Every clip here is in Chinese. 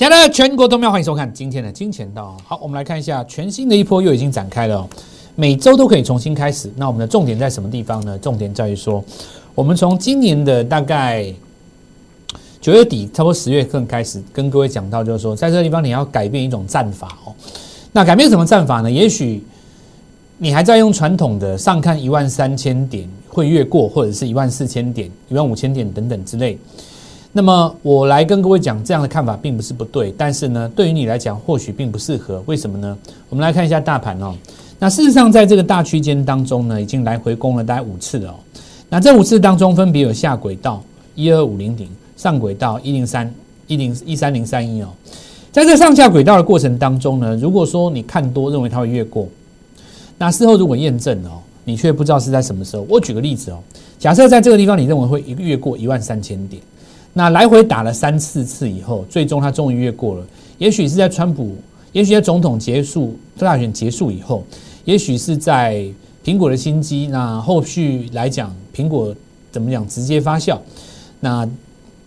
亲爱的全国都喵，欢迎收看今天的金钱道。好，我们来看一下全新的一波又已经展开了哦，每周都可以重新开始。那我们的重点在什么地方呢？重点在于说，我们从今年的大概九月底，差不多十月份开始，跟各位讲到，就是说，在这个地方你要改变一种战法哦。那改变什么战法呢？也许你还在用传统的上看一万三千点会越过，或者是一万四千点、一万五千点等等之类。那么我来跟各位讲，这样的看法并不是不对，但是呢，对于你来讲或许并不适合。为什么呢？我们来看一下大盘哦。那事实上，在这个大区间当中呢，已经来回攻了大概五次了哦。那这五次当中，分别有下轨道一二五零零，上轨道一零三一零一三零三一哦。在这上下轨道的过程当中呢，如果说你看多认为它会越过，那事后如果验证哦，你却不知道是在什么时候。我举个例子哦，假设在这个地方你认为会一个越过一万三千点。那来回打了三四次以后，最终他终于越过了。也许是在川普，也许在总统结束大选结束以后，也许是在苹果的新机。那后续来讲，苹果怎么讲直接发酵，那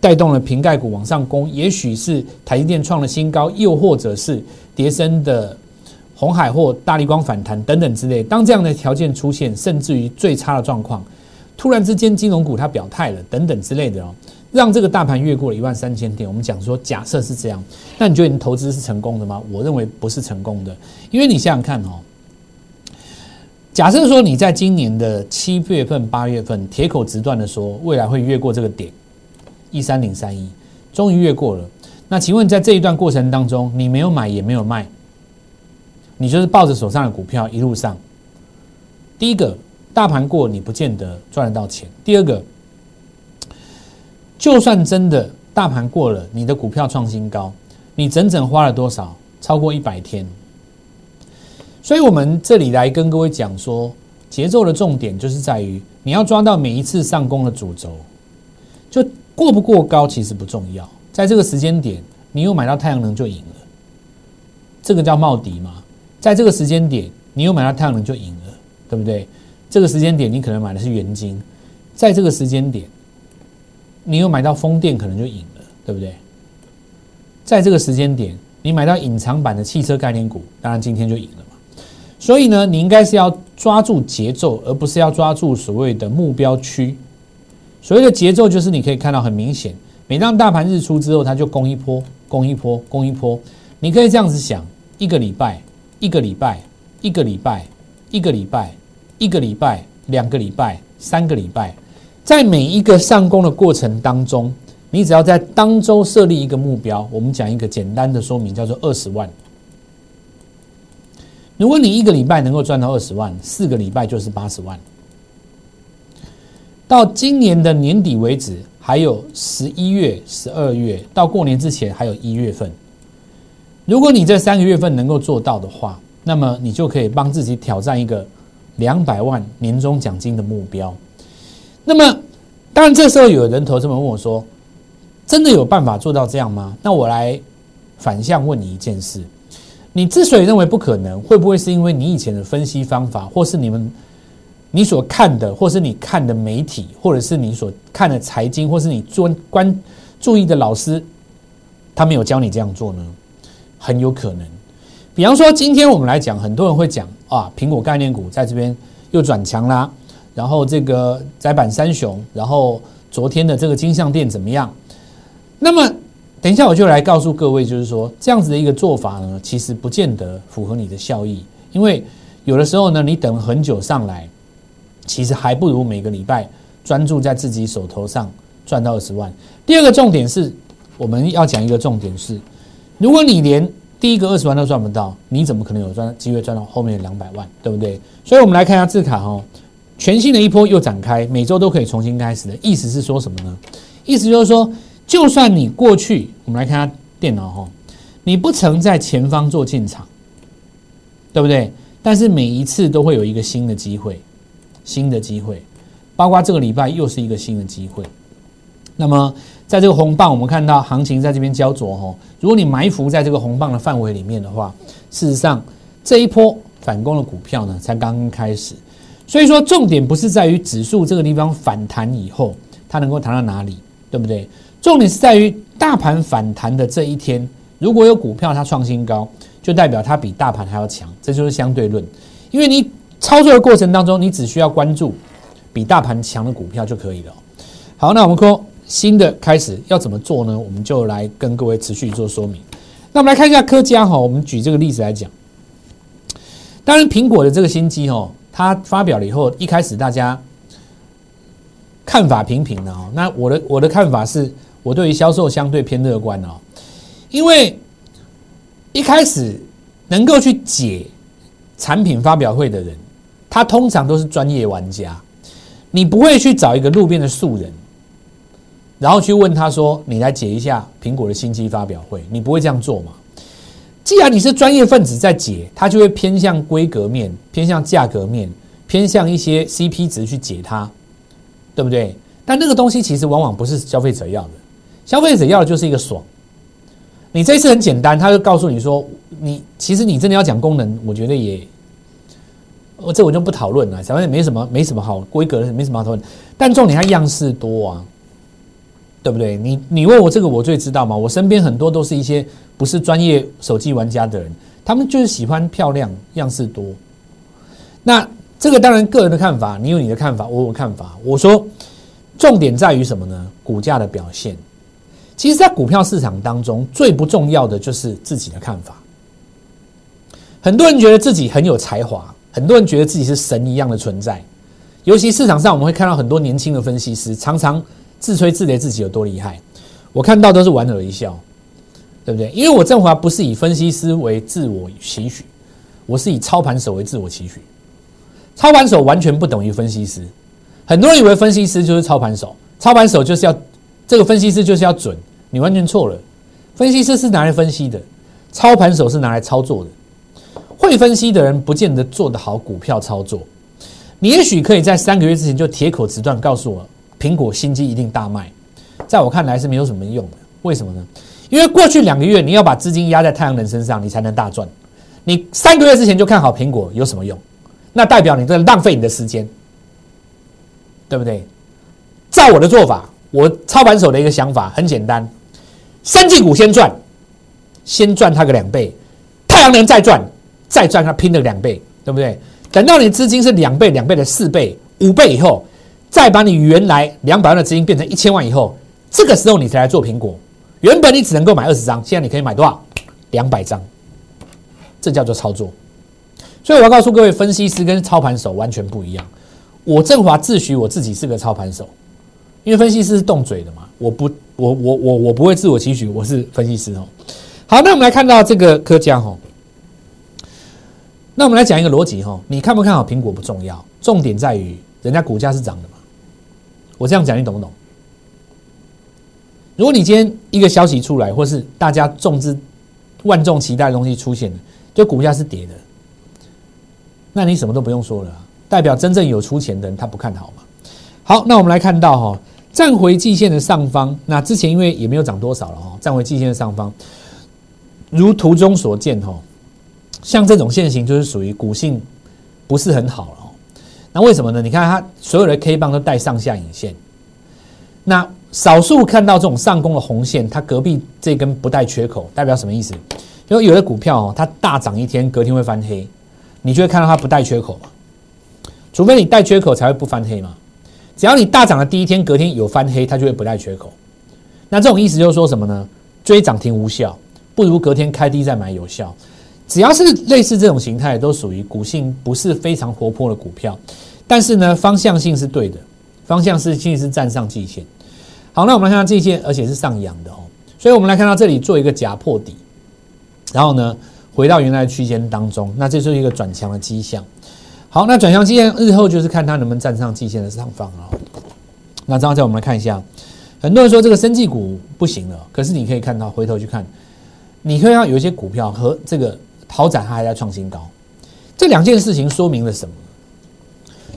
带动了瓶盖股往上攻。也许是台积电创了新高，又或者是叠升的红海或大力光反弹等等之类。当这样的条件出现，甚至于最差的状况，突然之间金融股它表态了等等之类的哦。让这个大盘越过了一万三千点，我们讲说假设是这样，那你觉得你投资是成功的吗？我认为不是成功的，因为你想想看哦，假设说你在今年的七月份、八月份铁口直断的说未来会越过这个点一三零三一，终于越过了。那请问在这一段过程当中，你没有买也没有卖，你就是抱着手上的股票一路上。第一个，大盘过你不见得赚得到钱；第二个。就算真的大盘过了，你的股票创新高，你整整花了多少？超过一百天。所以，我们这里来跟各位讲说，节奏的重点就是在于你要抓到每一次上攻的主轴，就过不过高其实不重要，在这个时间点，你有买到太阳能就赢了，这个叫冒底嘛。在这个时间点，你有买到太阳能就赢了，对不对？这个时间点，你可能买的是元金，在这个时间点。你有买到风电，可能就赢了，对不对？在这个时间点，你买到隐藏版的汽车概念股，当然今天就赢了嘛。所以呢，你应该是要抓住节奏，而不是要抓住所谓的目标区。所谓的节奏，就是你可以看到很明显，每当大盘日出之后，它就攻一波，攻一波，攻一波。你可以这样子想：一个礼拜，一个礼拜，一个礼拜，一个礼拜，一个礼拜，两个礼拜，三个礼拜。在每一个上攻的过程当中，你只要在当周设立一个目标，我们讲一个简单的说明，叫做二十万。如果你一个礼拜能够赚到二十万，四个礼拜就是八十万。到今年的年底为止，还有十一月、十二月，到过年之前还有一月份。如果你这三个月份能够做到的话，那么你就可以帮自己挑战一个两百万年终奖金的目标。那么，当然，这时候有人投这么问我说：“真的有办法做到这样吗？”那我来反向问你一件事：你之所以认为不可能，会不会是因为你以前的分析方法，或是你们你所看的，或是你看的媒体，或者是你所看的财经，或是你专关注意的老师，他没有教你这样做呢？很有可能。比方说，今天我们来讲，很多人会讲啊，苹果概念股在这边又转强啦。然后这个窄板三雄，然后昨天的这个金项店怎么样？那么等一下我就来告诉各位，就是说这样子的一个做法呢，其实不见得符合你的效益，因为有的时候呢，你等很久上来，其实还不如每个礼拜专注在自己手头上赚到二十万。第二个重点是，我们要讲一个重点是，如果你连第一个二十万都赚不到，你怎么可能有赚机会赚到后面的两百万？对不对？所以我们来看一下字卡哦。全新的一波又展开，每周都可以重新开始的意思是说什么呢？意思就是说，就算你过去，我们来看下电脑哈，你不曾在前方做进场，对不对？但是每一次都会有一个新的机会，新的机会，包括这个礼拜又是一个新的机会。那么在这个红棒，我们看到行情在这边焦灼哈。如果你埋伏在这个红棒的范围里面的话，事实上这一波反攻的股票呢，才刚刚开始。所以说，重点不是在于指数这个地方反弹以后，它能够弹到哪里，对不对？重点是在于大盘反弹的这一天，如果有股票它创新高，就代表它比大盘还要强，这就是相对论。因为你操作的过程当中，你只需要关注比大盘强的股票就可以了。好，那我们说新的开始要怎么做呢？我们就来跟各位持续做说明。那我们来看一下科家哈，我们举这个例子来讲。当然，苹果的这个新机哦，它发表了以后，一开始大家看法平平的哦。那我的我的看法是，我对于销售相对偏乐观哦，因为一开始能够去解产品发表会的人，他通常都是专业玩家，你不会去找一个路边的素人，然后去问他说：“你来解一下苹果的新机发表会。”你不会这样做嘛？既然你是专业分子在解，它就会偏向规格面、偏向价格面、偏向一些 CP 值去解它，对不对？但那个东西其实往往不是消费者要的，消费者要的就是一个爽。你这次很简单，他就告诉你说，你其实你真的要讲功能，我觉得也，我这我就不讨论了，反正没什么没什么好规格的，没什么好讨论。但重点它样式多啊。对不对？你你问我这个，我最知道嘛。我身边很多都是一些不是专业手机玩家的人，他们就是喜欢漂亮、样式多。那这个当然个人的看法，你有你的看法，我有看法。我说重点在于什么呢？股价的表现。其实，在股票市场当中，最不重要的就是自己的看法。很多人觉得自己很有才华，很多人觉得自己是神一样的存在。尤其市场上，我们会看到很多年轻的分析师，常常。自吹自擂自己有多厉害，我看到都是莞尔一笑，对不对？因为我振华不是以分析师为自我期许，我是以操盘手为自我期许。操盘手完全不等于分析师，很多人以为分析师就是操盘手，操盘手就是要这个分析师就是要准，你完全错了。分析师是拿来分析的，操盘手是拿来操作的。会分析的人不见得做得好股票操作，你也许可以在三个月之前就铁口直断告诉我。苹果新机一定大卖，在我看来是没有什么用的。为什么呢？因为过去两个月你要把资金压在太阳能身上，你才能大赚。你三个月之前就看好苹果，有什么用？那代表你在浪费你的时间，对不对？照我的做法，我操盘手的一个想法很简单：三季股先赚，先赚它个两倍；太阳能再赚，再赚它拼了两倍，对不对？等到你资金是两倍、两倍的四倍、五倍以后。再把你原来两百万的资金变成一千万以后，这个时候你才来做苹果。原本你只能够买二十张，现在你可以买多少？两百张，这叫做操作。所以我要告诉各位，分析师跟操盘手完全不一样。我振华自诩我自己是个操盘手，因为分析师是动嘴的嘛。我不，我我我我不会自我期许我是分析师哦。好，那我们来看到这个科江哈。那我们来讲一个逻辑哈，你看不看好苹果不重要，重点在于人家股价是涨的。我这样讲，你懂不懂？如果你今天一个消息出来，或是大家众之万众期待的东西出现了，就股价是跌的，那你什么都不用说了，代表真正有出钱的人他不看好嘛？好，那我们来看到哈，站回季线的上方，那之前因为也没有涨多少了哈，站回季线的上方，如图中所见哈，像这种线型就是属于股性不是很好了。那为什么呢？你看它所有的 K 棒都带上下影线，那少数看到这种上攻的红线，它隔壁这根不带缺口，代表什么意思？因为有的股票哦，它大涨一天，隔天会翻黑，你就会看到它不带缺口嘛。除非你带缺口才会不翻黑嘛。只要你大涨的第一天，隔天有翻黑，它就会不带缺口。那这种意思就是说什么呢？追涨停无效，不如隔天开低再买有效。只要是类似这种形态，都属于股性不是非常活泼的股票，但是呢，方向性是对的，方向是性是站上季线。好，那我们来看季线，而且是上扬的哦。所以我们来看到这里做一个假破底，然后呢，回到原来的区间当中，那这是一个转强的迹象。好，那转强迹象日后就是看它能不能站上季线的上方哦。那这样再我们来看一下，很多人说这个生技股不行了，可是你可以看到回头去看，你可以看到有一些股票和这个。豪宅它还在创新高，这两件事情说明了什么？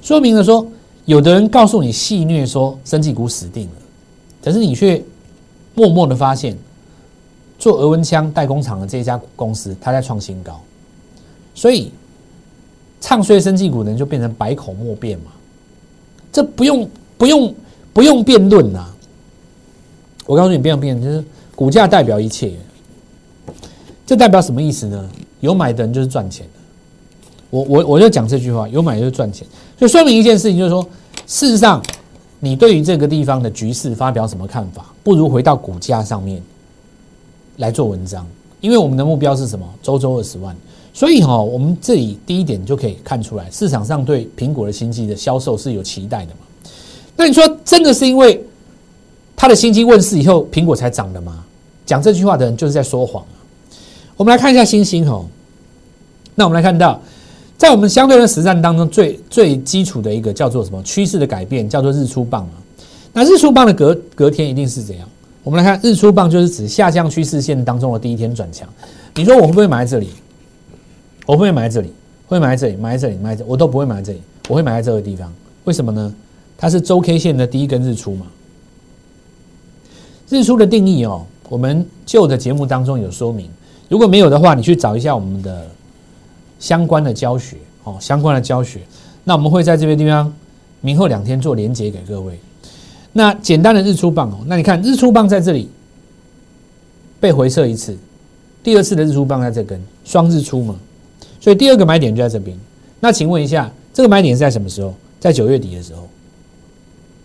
说明了说，有的人告诉你戏虐说生技股死定了，可是你却默默的发现，做额温枪代工厂的这家公司它在创新高，所以唱衰生技股的人就变成百口莫辩嘛，这不用不用不用辩论呐！我告诉你，不用辩论，就是股价代表一切。这代表什么意思呢？有买的人就是赚钱的。我我我就讲这句话，有买就是赚钱，就说明一件事情，就是说，事实上，你对于这个地方的局势发表什么看法，不如回到股价上面来做文章，因为我们的目标是什么？周周二十万。所以哈，我们这里第一点就可以看出来，市场上对苹果的新机的销售是有期待的嘛？那你说真的是因为它的新机问世以后，苹果才涨的吗？讲这句话的人就是在说谎！我们来看一下星星哦，那我们来看到，在我们相对的实战当中，最最基础的一个叫做什么趋势的改变，叫做日出棒啊。那日出棒的隔隔天一定是怎样？我们来看日出棒，就是指下降趋势线当中的第一天转强。你说我会不会买在这里？我会买在这里，会买在这里，买在这里，买在我都不会买在这里，我会买在这个地方。为什么呢？它是周 K 线的第一根日出嘛。日出的定义哦，我们旧的节目当中有说明，如果没有的话，你去找一下我们的相关的教学哦，相关的教学。那我们会在这边地方明后两天做连接给各位。那简单的日出棒哦，那你看日出棒在这里被回撤一次，第二次的日出棒在这根双日出嘛。所以第二个买点就在这边。那请问一下，这个买点是在什么时候？在九月底的时候。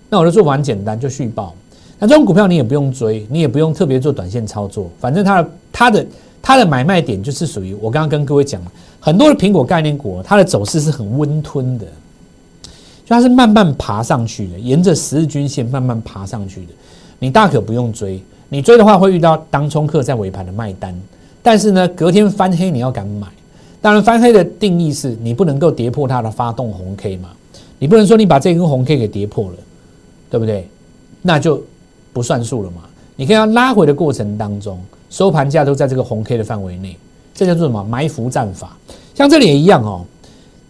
那我的做法很简单，就续报。那这种股票你也不用追，你也不用特别做短线操作，反正它的它的它的买卖点就是属于我刚刚跟各位讲很多的苹果概念股，它的走势是很温吞的，就它是慢慢爬上去的，沿着十日均线慢慢爬上去的。你大可不用追，你追的话会遇到当冲客在尾盘的卖单，但是呢，隔天翻黑你要敢买。当然，翻黑的定义是你不能够跌破它的发动红 K 嘛？你不能说你把这根红 K 给跌破了，对不对？那就不算数了嘛。你看它拉回的过程当中，收盘价都在这个红 K 的范围内，这叫做什么埋伏战法？像这里也一样哦，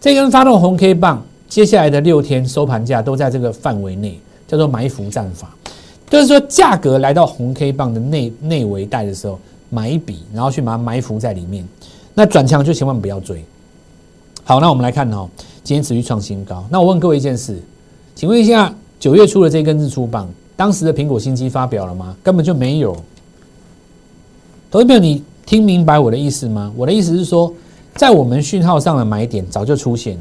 这根发动红 K 棒，接下来的六天收盘价都在这个范围内，叫做埋伏战法。就是说，价格来到红 K 棒的内内围带的时候，买一笔，然后去把它埋伏在里面。那转强就千万不要追。好，那我们来看哦，今天持续创新高。那我问各位一件事，请问一下，九月初的这根日出棒，当时的苹果新机发表了吗？根本就没有。投资朋友，你听明白我的意思吗？我的意思是说，在我们讯号上的买点早就出现，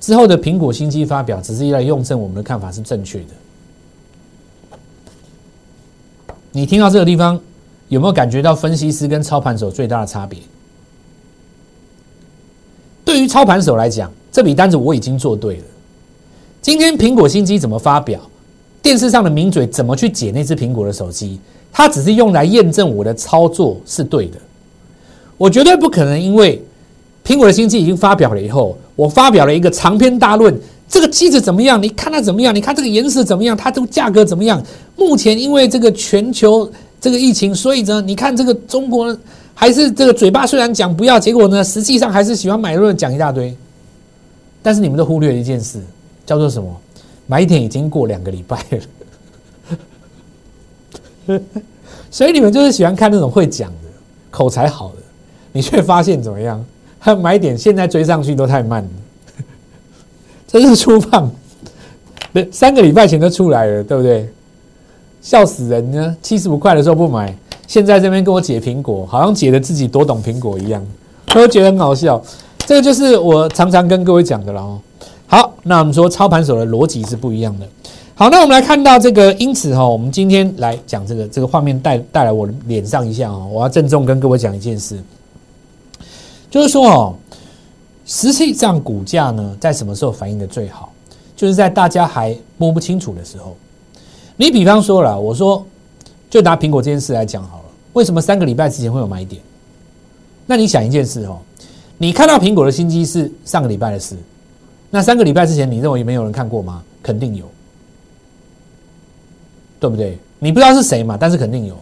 之后的苹果新机发表，只是用来用证我们的看法是正确的。你听到这个地方，有没有感觉到分析师跟操盘手最大的差别？对于操盘手来讲，这笔单子我已经做对了。今天苹果新机怎么发表？电视上的名嘴怎么去解那只苹果的手机？它只是用来验证我的操作是对的。我绝对不可能因为苹果的新机已经发表了以后，我发表了一个长篇大论，这个机子怎么样？你看它怎么样？你看这个颜色怎么样？它这个价格怎么样？目前因为这个全球这个疫情，所以呢，你看这个中国。还是这个嘴巴虽然讲不要，结果呢，实际上还是喜欢买论讲一大堆。但是你们都忽略了一件事，叫做什么？买点已经过两个礼拜了，所以你们就是喜欢看那种会讲的、口才好的，你却发现怎么样？他买点现在追上去都太慢了，真是出胖，对，三个礼拜前就出来了，对不对？笑死人呢！七十五块的时候不买。现在这边跟我解苹果，好像解的自己多懂苹果一样，都觉得很好笑。这个就是我常常跟各位讲的了哦。好，那我们说操盘手的逻辑是不一样的。好，那我们来看到这个，因此哈，我们今天来讲这个这个画面带带来我脸上一下啊，我要郑重跟各位讲一件事，就是说哦，实际上股价呢在什么时候反应的最好？就是在大家还摸不清楚的时候。你比方说了，我说就拿苹果这件事来讲好了。为什么三个礼拜之前会有买点？那你想一件事哦，你看到苹果的新机是上个礼拜的事，那三个礼拜之前你认为没有人看过吗？肯定有，对不对？你不知道是谁嘛，但是肯定有。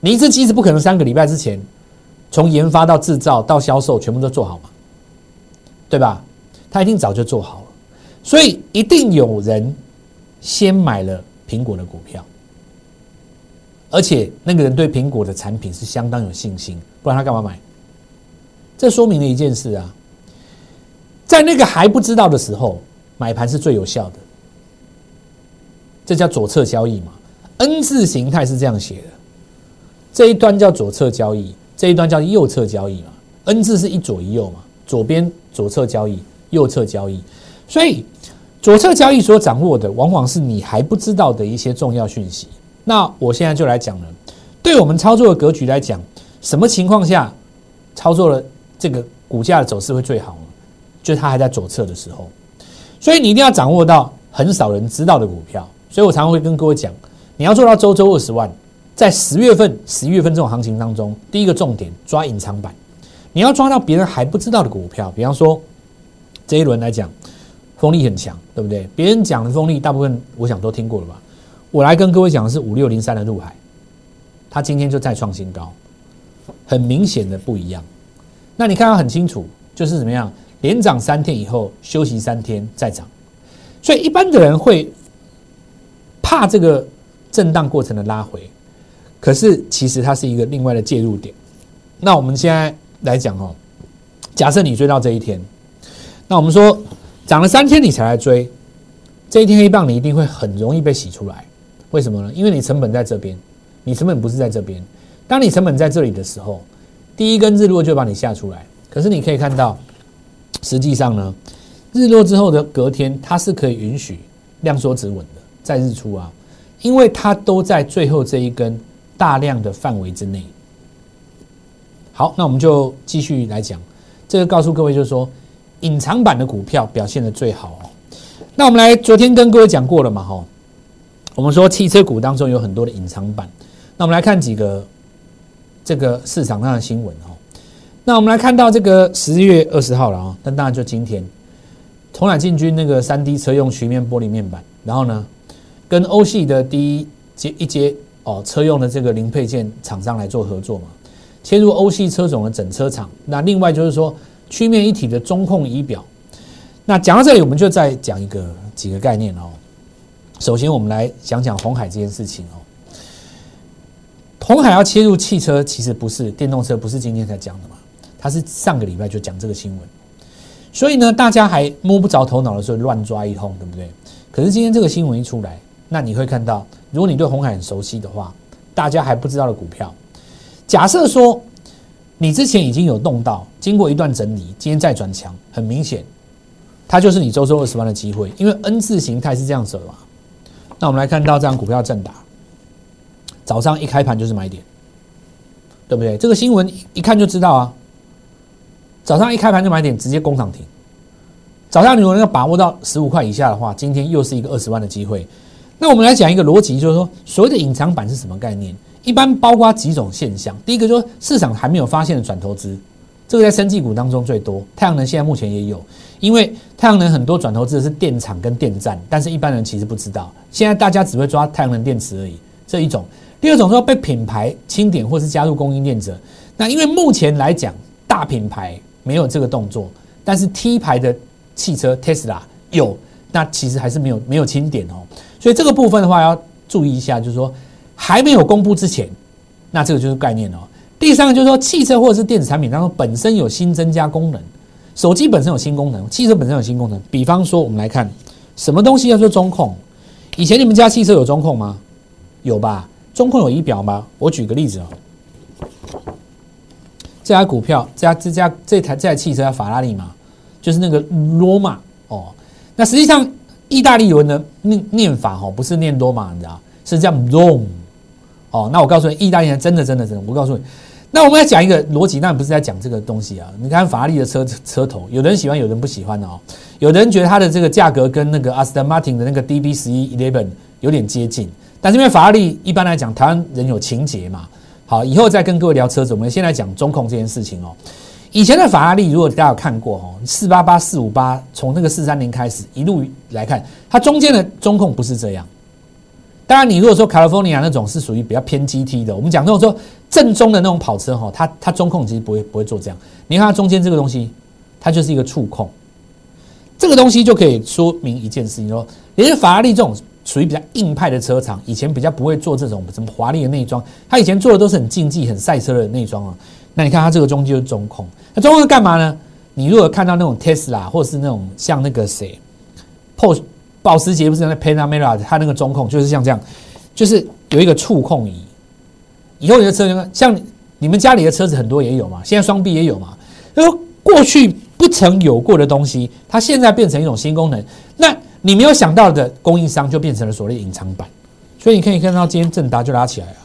你一只机子不可能三个礼拜之前从研发到制造到销售全部都做好嘛，对吧？他一定早就做好了，所以一定有人先买了苹果的股票。而且那个人对苹果的产品是相当有信心，不然他干嘛买？这说明了一件事啊，在那个还不知道的时候，买盘是最有效的。这叫左侧交易嘛？N 字形态是这样写的，这一端叫左侧交易，这一端叫右侧交易嘛，N 字是一左一右嘛，左边左侧交易，右侧交易，所以左侧交易所掌握的往往是你还不知道的一些重要讯息。那我现在就来讲了，对我们操作的格局来讲，什么情况下操作了这个股价的走势会最好？就是它还在左侧的时候，所以你一定要掌握到很少人知道的股票。所以我常常会跟各位讲，你要做到周周二十万，在十月份、十一月份这种行情当中，第一个重点抓隐藏版，你要抓到别人还不知道的股票。比方说这一轮来讲，风力很强，对不对？别人讲的风力，大部分我想都听过了吧？我来跟各位讲的是五六零三的入海，它今天就再创新高，很明显的不一样。那你看到很清楚，就是怎么样？连涨三天以后休息三天再涨，所以一般的人会。怕这个震荡过程的拉回，可是其实它是一个另外的介入点。那我们现在来讲哦，假设你追到这一天，那我们说涨了三天你才来追，这一天黑棒你一定会很容易被洗出来。为什么呢？因为你成本在这边，你成本不是在这边。当你成本在这里的时候，第一根日落就把你吓出来。可是你可以看到，实际上呢，日落之后的隔天，它是可以允许量缩止稳的。在日出啊，因为它都在最后这一根大量的范围之内。好，那我们就继续来讲，这个告诉各位就是说，隐藏版的股票表现的最好哦。那我们来，昨天跟各位讲过了嘛，哈，我们说汽车股当中有很多的隐藏版。那我们来看几个这个市场上的新闻哦。那我们来看到这个十月二十号了啊，那当然就今天，同揽进军那个三 D 车用曲面玻璃面板，然后呢？跟欧系的第一阶一阶哦车用的这个零配件厂商来做合作嘛，切入欧系车种的整车厂。那另外就是说曲面一体的中控仪表。那讲到这里，我们就再讲一个几个概念哦。首先，我们来讲讲红海这件事情哦。红海要切入汽车，其实不是电动车，不是今天才讲的他，是上个礼拜就讲这个新闻。所以呢，大家还摸不着头脑的时候乱抓一通，对不对？可是今天这个新闻一出来。那你会看到，如果你对红海很熟悉的话，大家还不知道的股票，假设说你之前已经有动到，经过一段整理，今天再转强，很明显，它就是你周周二十万的机会，因为 N 字形态是这样子的嘛。那我们来看到这张股票正打，早上一开盘就是买点，对不对？这个新闻一看就知道啊，早上一开盘就买点，直接攻涨停。早上如果要把握到十五块以下的话，今天又是一个二十万的机会。那我们来讲一个逻辑，就是说，所谓的隐藏版是什么概念？一般包括几种现象。第一个，说市场还没有发现的转投资，这个在生技股当中最多。太阳能现在目前也有，因为太阳能很多转投资的是电厂跟电站，但是一般人其实不知道。现在大家只会抓太阳能电池而已，这一种。第二种说被品牌清点或是加入供应链者，那因为目前来讲，大品牌没有这个动作，但是 T 牌的汽车 Tesla 有，那其实还是没有没有清点哦。所以这个部分的话要注意一下，就是说还没有公布之前，那这个就是概念哦。第三个就是说，汽车或者是电子产品当中本身有新增加功能，手机本身有新功能，汽车本身有新功能。比方说，我们来看什么东西叫做中控？以前你们家汽车有中控吗？有吧？中控有仪表吗？我举个例子哦，这家股票，这家这家这台这台汽车叫法拉利嘛，就是那个罗马哦。那实际上。意大利文的念念法哈，不是念罗马，你知道，是叫 Rom 哦。那我告诉你，意大利人真的真的真的，我告诉你，那我们要讲一个逻辑，那不是在讲这个东西啊。你看法拉利的车车头，有人喜欢，有人不喜欢的哦。有的人觉得它的这个价格跟那个 Aston Martin 的那个 DB 十一 Eleven 有点接近，但是因为法拉利一般来讲，台湾人有情节嘛。好，以后再跟各位聊车子，我们先来讲中控这件事情哦。以前的法拉利，如果大家有看过哦，四八八、四五八，从那个四三零开始一路来看，它中间的中控不是这样。当然，你如果说 California 那种是属于比较偏 GT 的，我们讲那种说正宗的那种跑车哈，它它中控其实不会不会做这样。你看它中间这个东西，它就是一个触控，这个东西就可以说明一件事情：说，连法拉利这种属于比较硬派的车厂，以前比较不会做这种什么华丽的内装，它以前做的都是很竞技、很赛车的内装啊。那你看它这个中间就是中控，那中控是干嘛呢？你如果看到那种 Tesla 或者是那种像那个谁，POS 保时捷不是那 Panamera，它那个中控就是像这样，就是有一个触控仪。以后你的车像你们家里的车子很多也有嘛，现在双臂也有嘛。然后过去不曾有过的东西，它现在变成一种新功能。那你没有想到的供应商就变成了所谓的隐藏版。所以你可以看到今天正达就拉起来了，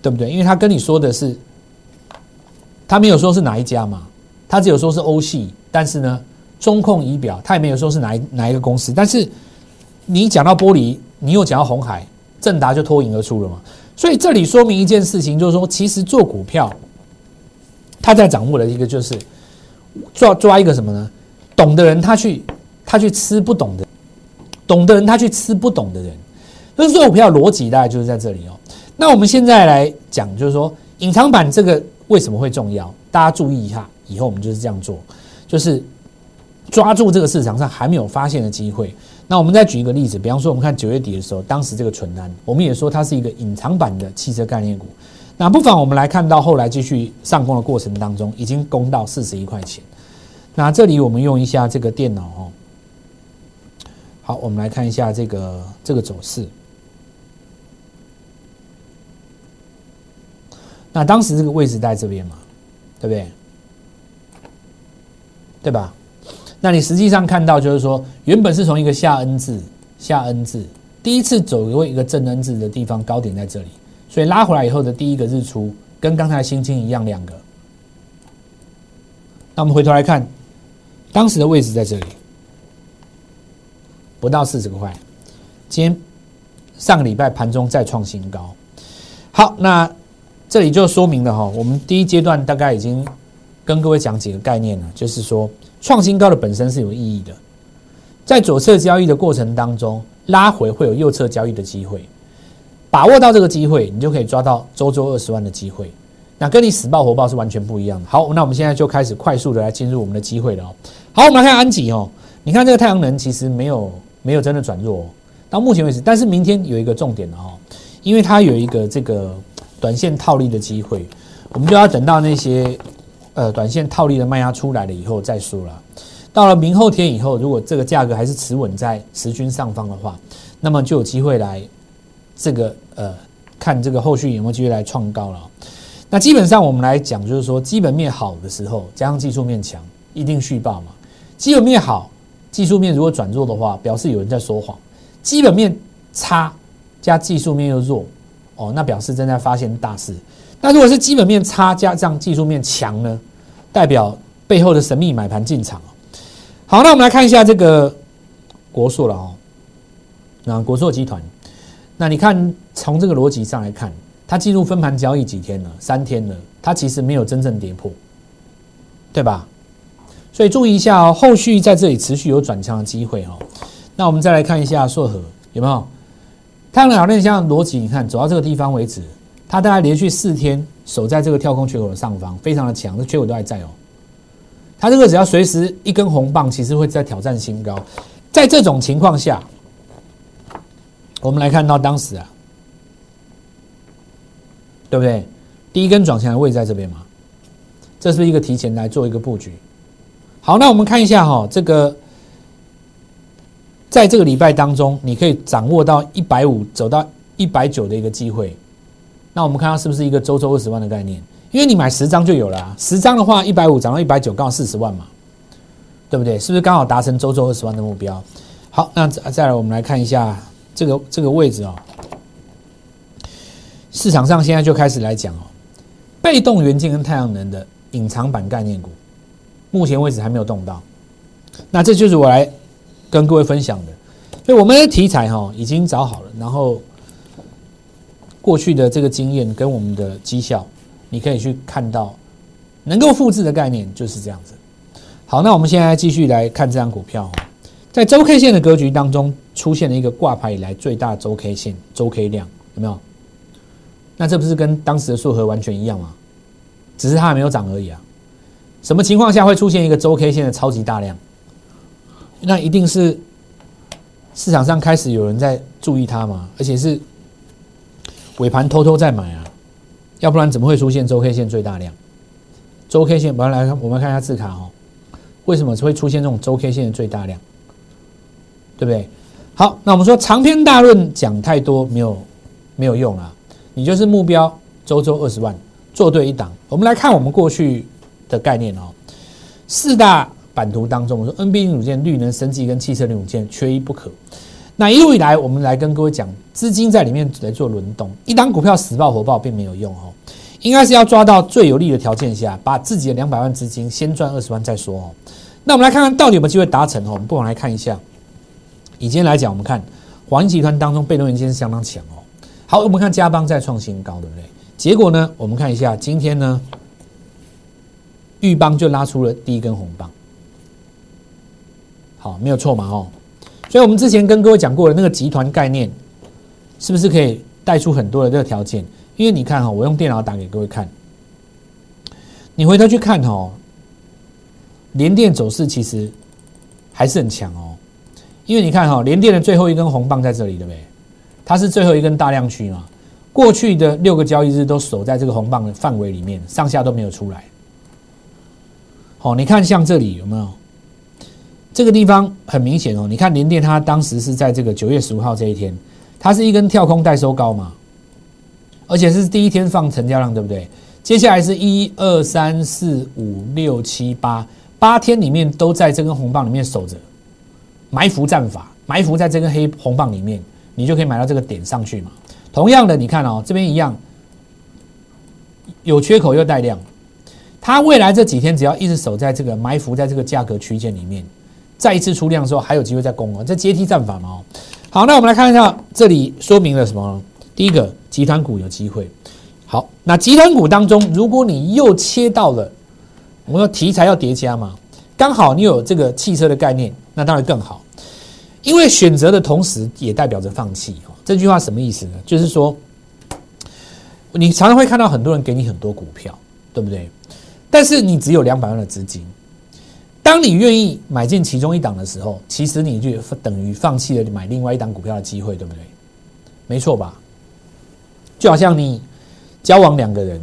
对不对？因为他跟你说的是，他没有说是哪一家嘛，他只有说是欧系，但是呢，中控仪表他也没有说是哪一哪一个公司。但是你讲到玻璃，你又讲到红海，正达就脱颖而出了嘛。所以这里说明一件事情，就是说，其实做股票，他在掌握的一个就是抓抓一个什么呢？懂的人他去他去吃不懂的。懂的人他去吃不懂的人，所以做股票逻辑大概就是在这里哦。那我们现在来讲，就是说隐藏版这个为什么会重要？大家注意一下，以后我们就是这样做，就是抓住这个市场上还没有发现的机会。那我们再举一个例子，比方说我们看九月底的时候，当时这个纯单，我们也说它是一个隐藏版的汽车概念股。那不妨我们来看到后来继续上攻的过程当中，已经攻到四十一块钱。那这里我们用一下这个电脑哦。好，我们来看一下这个这个走势。那当时这个位置在这边嘛，对不对？对吧？那你实际上看到就是说，原本是从一个下 N 字下 N 字，第一次走过一个正 N 字的地方，高点在这里，所以拉回来以后的第一个日出，跟刚才的星星一样，两个。那我们回头来看，当时的位置在这里。不到四十块，今天上个礼拜盘中再创新高。好，那这里就说明了哈，我们第一阶段大概已经跟各位讲几个概念了，就是说创新高的本身是有意义的，在左侧交易的过程当中拉回会有右侧交易的机会，把握到这个机会，你就可以抓到周周二十万的机会，那跟你死报活报是完全不一样的。好，那我们现在就开始快速的来进入我们的机会了哦。好，我们来看安吉哦，你看这个太阳能其实没有。没有真的转弱，到目前为止，但是明天有一个重点的哈，因为它有一个这个短线套利的机会，我们就要等到那些呃短线套利的卖压出来了以后再说了。到了明后天以后，如果这个价格还是持稳在十均上方的话，那么就有机会来这个呃看这个后续有没有机会来创高了。那基本上我们来讲，就是说基本面好的时候，加上技术面强，一定续报嘛。基本面好。技术面如果转弱的话，表示有人在说谎；基本面差加技术面又弱，哦，那表示正在发现大事。那如果是基本面差加上技术面强呢，代表背后的神秘买盘进场好，那我们来看一下这个国硕了哦。那国硕集团，那你看从这个逻辑上来看，它进入分盘交易几天了？三天了，它其实没有真正跌破，对吧？所以注意一下哦，后续在这里持续有转强的机会哦。那我们再来看一下硕和有没有？太阳能好链像逻辑，你看走到这个地方为止，它大概连续四天守在这个跳空缺口的上方，非常的强，这缺口都还在哦。它这个只要随时一根红棒，其实会在挑战新高。在这种情况下，我们来看到当时啊，对不对？第一根转强的位置在这边嘛，这是一个提前来做一个布局。好，那我们看一下哈，这个在这个礼拜当中，你可以掌握到一百五走到一百九的一个机会。那我们看到是不是一个周周二十万的概念？因为你买十张就有了，十张的话一百五涨到一百九，刚好四十万嘛，对不对？是不是刚好达成周周二十万的目标？好，那再来我们来看一下这个这个位置哦。市场上现在就开始来讲哦，被动元件跟太阳能的隐藏版概念股。目前为止还没有动到，那这就是我来跟各位分享的。所以我们的题材哈已经找好了，然后过去的这个经验跟我们的绩效，你可以去看到能够复制的概念就是这样子。好，那我们现在继续来看这张股票，在周 K 线的格局当中出现了一个挂牌以来最大周 K 线周 K 量，有没有？那这不是跟当时的数合完全一样吗？只是它还没有涨而已啊。什么情况下会出现一个周 K 线的超级大量？那一定是市场上开始有人在注意它嘛，而且是尾盘偷偷在买啊，要不然怎么会出现周 K 线最大量？周 K 线，我们来看，我们看一下字卡哦，为什么会出现这种周 K 线的最大量？对不对？好，那我们说长篇大论讲太多没有没有用啊，你就是目标周周二十万，做对一档。我们来看我们过去的概念哦，四大版图当中，我说 NB 零组件、绿能、升级跟汽车零组件缺一不可。那一路以来，我们来跟各位讲，资金在里面来做轮动，一档股票死爆活爆并没有用哦，应该是要抓到最有利的条件下，把自己的两百万资金先赚二十万再说哦。那我们来看看到底有没有机会达成哦。我们不妨来看一下，以今天来讲，我们看华银集团当中被动元件是相当强哦。好，我们看嘉邦在创新高，对不对？结果呢，我们看一下今天呢，玉邦就拉出了第一根红棒，好，没有错嘛哦。所以，我们之前跟各位讲过的那个集团概念，是不是可以带出很多的这个条件？因为你看哈，我用电脑打给各位看，你回头去看哦，联电走势其实还是很强哦。因为你看哈，联电的最后一根红棒在这里，对不对？它是最后一根大量区嘛。过去的六个交易日都守在这个红棒的范围里面，上下都没有出来。好，你看像这里有没有？这个地方很明显哦，你看联电它当时是在这个九月十五号这一天，它是一根跳空带收高嘛，而且是第一天放成交量，对不对？接下来是一二三四五六七八八天里面都在这根红棒里面守着，埋伏战法，埋伏在这根黑红棒里面，你就可以买到这个点上去嘛。同样的，你看哦，这边一样有缺口又带量，它未来这几天只要一直守在这个埋伏在这个价格区间里面。再一次出量的时候，还有机会再攻哦，这阶梯战法嘛哦。好，那我们来看一下，这里说明了什么？第一个，集团股有机会。好，那集团股当中，如果你又切到了，我们说题材要叠加嘛，刚好你有这个汽车的概念，那当然更好。因为选择的同时，也代表着放弃哦。这句话什么意思呢？就是说，你常常会看到很多人给你很多股票，对不对？但是你只有两百万的资金。当你愿意买进其中一档的时候，其实你就等于放弃了买另外一档股票的机会，对不对？没错吧？就好像你交往两个人，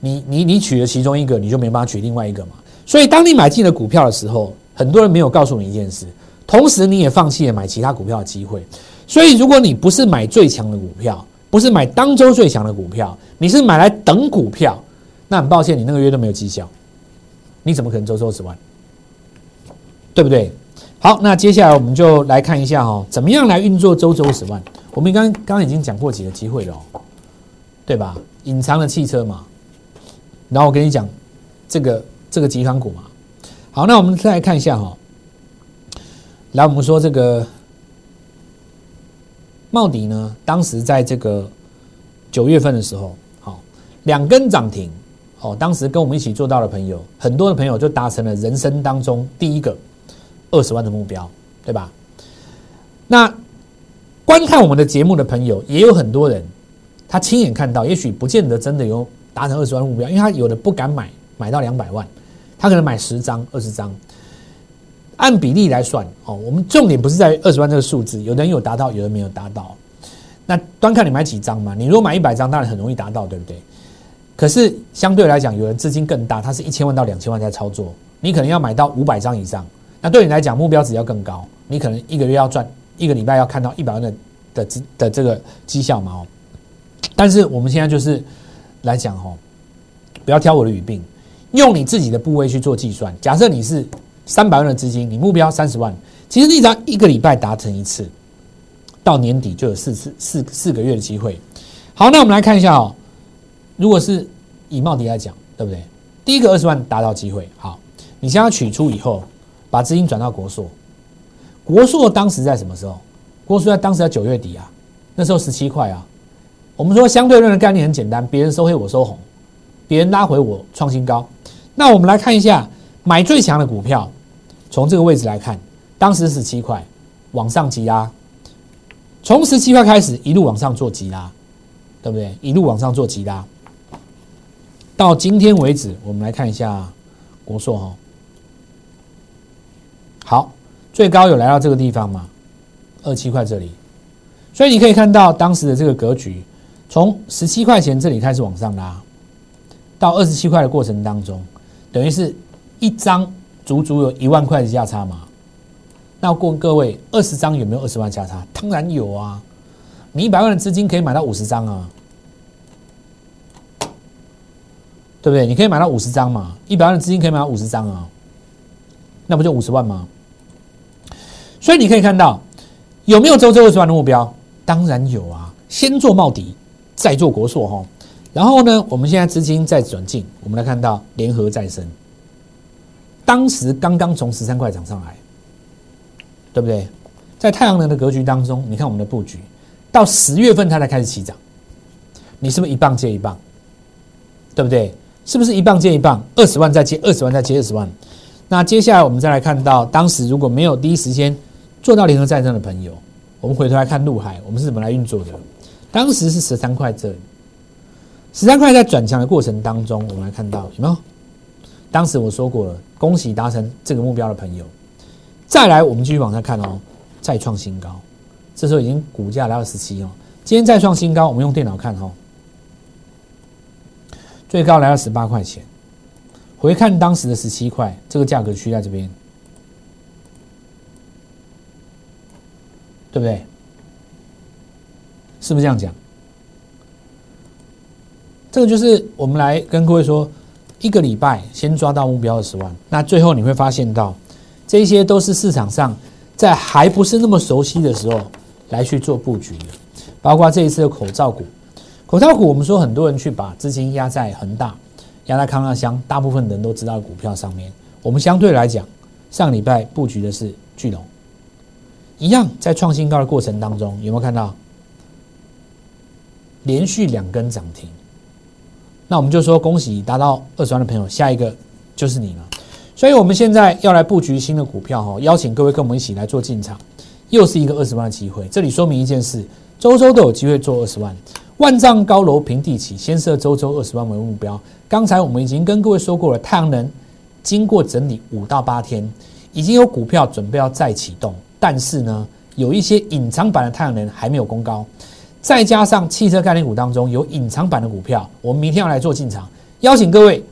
你你你娶了其中一个，你就没办法娶另外一个嘛。所以，当你买进了股票的时候，很多人没有告诉你一件事，同时你也放弃了买其他股票的机会。所以，如果你不是买最强的股票，不是买当周最强的股票，你是买来等股票，那很抱歉，你那个月都没有绩效，你怎么可能周周十万？对不对？好，那接下来我们就来看一下哈，怎么样来运作周周十万？我们刚刚已经讲过几个机会了，对吧？隐藏的汽车嘛，然后我跟你讲这个这个集团股嘛。好，那我们再来看一下哈，来我们说这个茂迪呢，当时在这个九月份的时候，好两根涨停，哦，当时跟我们一起做到的朋友，很多的朋友就达成了人生当中第一个。二十万的目标，对吧？那观看我们的节目的朋友也有很多人，他亲眼看到，也许不见得真的有达成二十万目标，因为他有的不敢买，买到两百万，他可能买十张、二十张，按比例来算哦。我们重点不是在二十万这个数字，有的人有达到，有人没有达到。那端看你买几张嘛？你如果买一百张，当然很容易达到，对不对？可是相对来讲，有人资金更大，他是一千万到两千万在操作，你可能要买到五百张以上。那对你来讲，目标值要更高，你可能一个月要赚，一个礼拜要看到一百万的的的这个绩效嘛哦。但是我们现在就是来讲哦，不要挑我的语病，用你自己的部位去做计算。假设你是三百万的资金，你目标三十万，其实你只要一个礼拜达成一次，到年底就有四次四四个月的机会。好，那我们来看一下哦，如果是以茂迪来讲，对不对？第一个二十万达到机会，好，你先要取出以后。把资金转到国硕，国硕当时在什么时候？国硕在当时在九月底啊，那时候十七块啊。我们说相对论的概念很简单，别人收黑我收红，别人拉回我创新高。那我们来看一下买最强的股票，从这个位置来看，当时十七块往上急拉，从十七块开始一路往上做急拉，对不对？一路往上做急拉，到今天为止，我们来看一下国硕哈。好，最高有来到这个地方吗？二七块这里，所以你可以看到当时的这个格局，从十七块钱这里开始往上拉，到二十七块的过程当中，等于是一张足足有一万块的价差嘛？那问各位，二十张有没有二十万价差？当然有啊！你一百万的资金可以买到五十张啊！对不对？你可以买到五十张嘛，一百万的资金可以买到五十张啊，那不就五十万吗？所以你可以看到有没有周周二十万的目标？当然有啊，先做茂迪，再做国硕哈。然后呢，我们现在资金再转进，我们来看到联合再生，当时刚刚从十三块涨上来，对不对？在太阳能的格局当中，你看我们的布局，到十月份它才开始起涨，你是不是一棒接一棒？对不对？是不是一棒接一棒？二十万再接二十万，再接二十万。那接下来我们再来看到，当时如果没有第一时间做到联合再生的朋友，我们回头来看陆海，我们是怎么来运作的？当时是十三块这里。十三块在转强的过程当中，我们来看到有没有？当时我说过了，恭喜达成这个目标的朋友。再来，我们继续往下看哦，再创新高，这时候已经股价来到十七哦。今天再创新高，我们用电脑看哦，最高来到十八块钱。回看当时的十七块，这个价格区在这边，对不对？是不是这样讲？这个就是我们来跟各位说，一个礼拜先抓到目标二十万，那最后你会发现到，这些都是市场上在还不是那么熟悉的时候来去做布局的，包括这一次的口罩股，口罩股我们说很多人去把资金压在恒大、压在康乐香，大部分人都知道的股票上面，我们相对来讲，上礼拜布局的是巨龙，一样在创新高的过程当中，有没有看到连续两根涨停？那我们就说恭喜达到二十万的朋友，下一个就是你了。所以我们现在要来布局新的股票哈，邀请各位跟我们一起来做进场，又是一个二十万的机会。这里说明一件事，周周都有机会做二十万，万丈高楼平地起，先设周周二十万为目标。刚才我们已经跟各位说过了，太阳能经过整理五到八天，已经有股票准备要再启动，但是呢，有一些隐藏版的太阳能还没有攻高。再加上汽车概念股当中有隐藏版的股票，我们明天要来做进场，邀请各位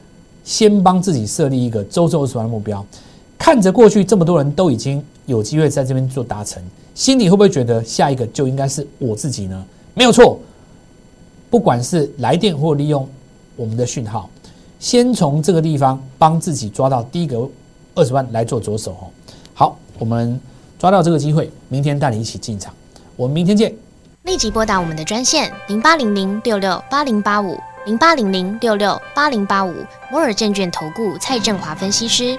先帮自己设立一个周周二十万的目标。看着过去这么多人都已经有机会在这边做达成，心里会不会觉得下一个就应该是我自己呢？没有错，不管是来电或利用我们的讯号，先从这个地方帮自己抓到第一个二十万来做着手哦。好，我们抓到这个机会，明天带你一起进场，我们明天见。立即拨打我们的专线零八零零六六八零八五零八零零六六八零八五摩尔证券投顾蔡振华分析师。